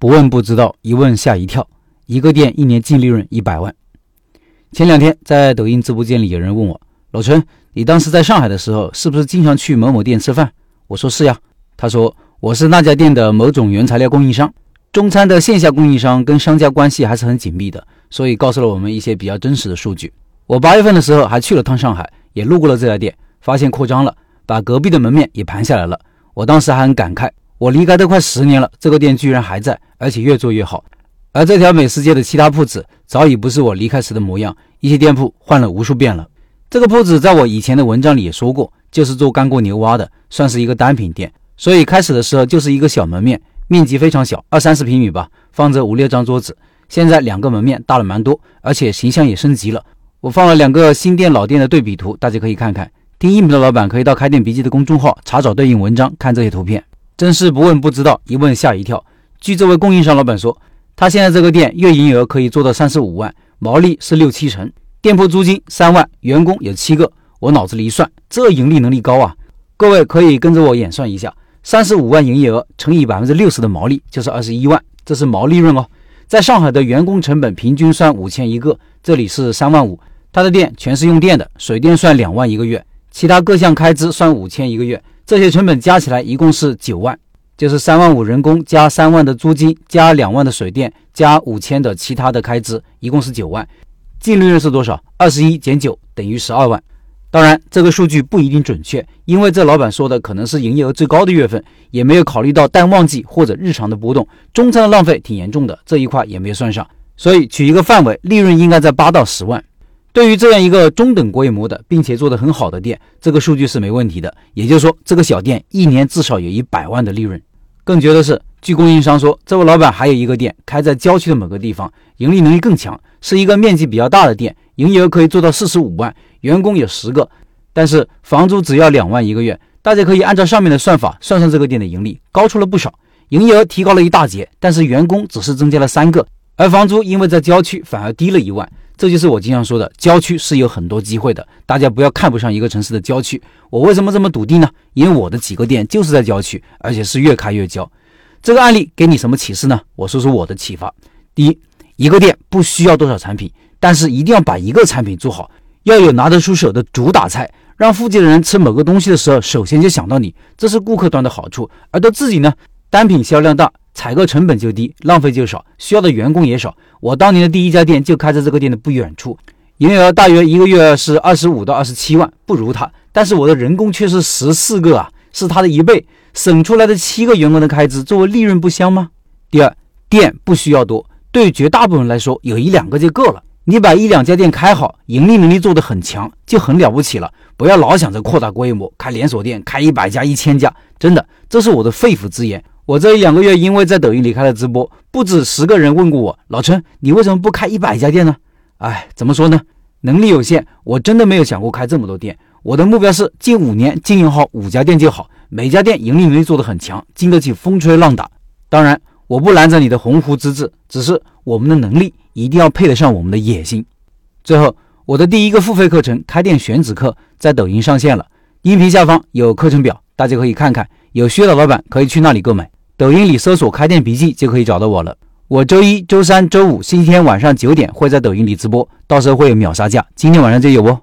不问不知道，一问吓一跳。一个店一年净利润一百万。前两天在抖音直播间里，有人问我：“老陈，你当时在上海的时候，是不是经常去某某店吃饭？”我说：“是呀。”他说：“我是那家店的某种原材料供应商，中餐的线下供应商跟商家关系还是很紧密的，所以告诉了我们一些比较真实的数据。我八月份的时候还去了趟上海，也路过了这家店，发现扩张了，把隔壁的门面也盘下来了。我当时还很感慨。”我离开都快十年了，这个店居然还在，而且越做越好。而这条美食街的其他铺子早已不是我离开时的模样，一些店铺换了无数遍了。这个铺子在我以前的文章里也说过，就是做干锅牛蛙的，算是一个单品店。所以开始的时候就是一个小门面，面积非常小，二三十平米吧，放着五六张桌子。现在两个门面大了蛮多，而且形象也升级了。我放了两个新店老店的对比图，大家可以看看。听音频的老板可以到开店笔记的公众号查找对应文章，看这些图片。真是不问不知道，一问吓一跳。据这位供应商老板说，他现在这个店月营业额可以做到三十五万，毛利是六七成，店铺租金三万，员工有七个。我脑子里一算，这盈利能力高啊！各位可以跟着我演算一下，三十五万营业额乘以百分之六十的毛利，就是二十一万，这是毛利润哦。在上海的员工成本平均算五千一个，这里是三万五。他的店全是用电的，水电算两万一个月，其他各项开支算五千一个月。这些成本加起来一共是九万，就是三万五人工加三万的租金加两万的水电加五千的其他的开支，一共是九万。净利润是多少？二十一减九等于十二万。当然，这个数据不一定准确，因为这老板说的可能是营业额最高的月份，也没有考虑到淡旺季或者日常的波动。中餐的浪费挺严重的，这一块也没有算上，所以取一个范围，利润应该在八到十万。对于这样一个中等规模的，并且做得很好的店，这个数据是没问题的。也就是说，这个小店一年至少有一百万的利润。更绝的是，据供应商说，这位老板还有一个店开在郊区的某个地方，盈利能力更强，是一个面积比较大的店，营业额可以做到四十五万，员工有十个，但是房租只要两万一个月。大家可以按照上面的算法算算这个店的盈利，高出了不少，营业额提高了一大截，但是员工只是增加了三个，而房租因为在郊区反而低了一万。这就是我经常说的，郊区是有很多机会的。大家不要看不上一个城市的郊区。我为什么这么笃定呢？因为我的几个店就是在郊区，而且是越开越郊。这个案例给你什么启示呢？我说说我的启发。第一，一个店不需要多少产品，但是一定要把一个产品做好，要有拿得出手的主打菜，让附近的人吃某个东西的时候，首先就想到你，这是顾客端的好处。而对自己呢，单品销量大。采购成本就低，浪费就少，需要的员工也少。我当年的第一家店就开在这个店的不远处，营业额大约一个月是二十五到二十七万，不如他，但是我的人工却是十四个啊，是他的一倍，省出来的七个员工的开支作为利润不香吗？第二，店不需要多，对绝大部分人来说，有一两个就够了。你把一两家店开好，盈利能力做得很强，就很了不起了。不要老想着扩大规模，开连锁店，开一百家、一千家，真的，这是我的肺腑之言。我这一两个月，因为在抖音里开了直播，不止十个人问过我：“老陈，你为什么不开一百家店呢？”哎，怎么说呢？能力有限，我真的没有想过开这么多店。我的目标是近五年经营好五家店就好，每家店盈利能力做得很强，经得起风吹浪打。当然，我不拦着你的鸿鹄之志，只是我们的能力一定要配得上我们的野心。最后，我的第一个付费课程《开店选址课》在抖音上线了，音频下方有课程表，大家可以看看。有需要的老板可以去那里购买。抖音里搜索“开店笔记”就可以找到我了。我周一周三周五星期天晚上九点会在抖音里直播，到时候会有秒杀价，今天晚上就有哦。